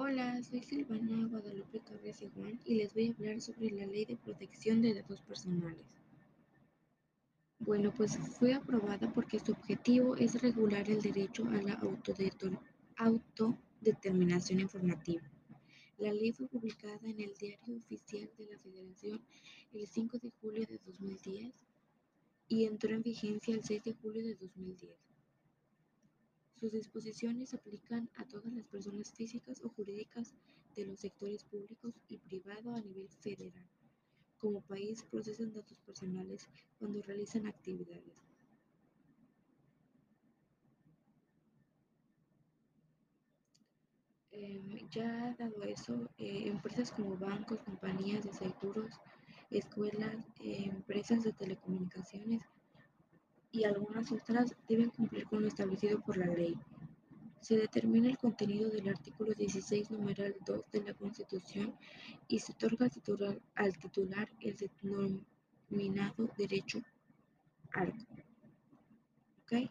Hola, soy Silvana Guadalupe Torres Iguán y les voy a hablar sobre la Ley de Protección de Datos Personales. Bueno, pues fue aprobada porque su objetivo es regular el derecho a la autodeterminación informativa. La ley fue publicada en el Diario Oficial de la Federación el 5 de julio de 2010 y entró en vigencia el 6 de julio de 2010. Sus disposiciones aplican a todas las personas físicas o jurídicas de los sectores públicos y privado a nivel federal. Como país procesan datos personales cuando realizan actividades. Em, ya dado eso, eh, empresas como bancos, compañías de seguros, escuelas, eh, empresas de telecomunicaciones y algunas otras deben cumplir con lo establecido por la ley. Se determina el contenido del artículo 16, numeral 2 de la Constitución y se otorga al titular, el denominado derecho arco. ¿Ok?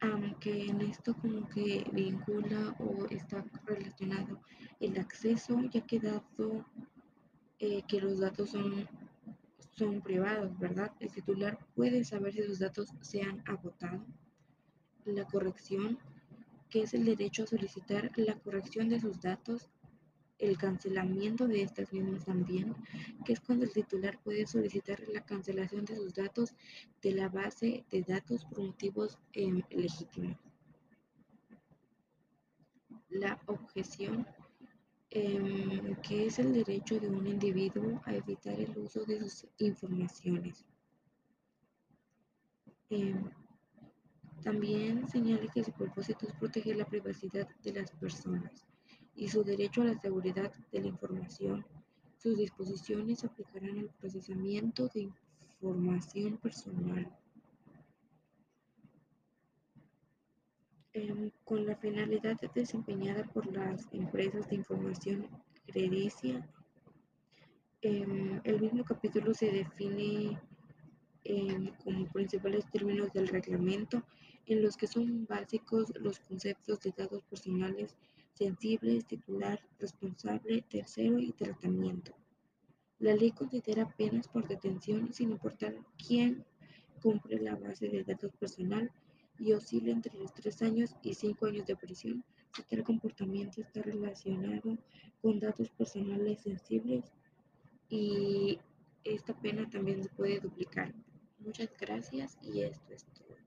Aunque en esto como que vincula o está relacionado el acceso, ya ha quedado eh, que los datos son son privados, ¿verdad? El titular puede saber si sus datos se han agotado. La corrección, que es el derecho a solicitar la corrección de sus datos. El cancelamiento de estas mismas también, que es cuando el titular puede solicitar la cancelación de sus datos de la base de datos por motivos em, legítimos. La objeción Em, que es el derecho de un individuo a evitar el uso de sus informaciones. Em, también señala que su propósito es proteger la privacidad de las personas y su derecho a la seguridad de la información. Sus disposiciones aplicarán al procesamiento de información personal. Em, con la finalidad desempeñada por las empresas de información crediticia. Em, el mismo capítulo se define em, como principales términos del reglamento, en los que son básicos los conceptos de datos personales sensibles, titular, responsable, tercero y tratamiento. La ley considera penas por detención sin importar quién cumple la base de datos personal y oscila entre los 3 años y 5 años de prisión si tal comportamiento está relacionado con datos personales sensibles y esta pena también se puede duplicar. Muchas gracias y esto es todo.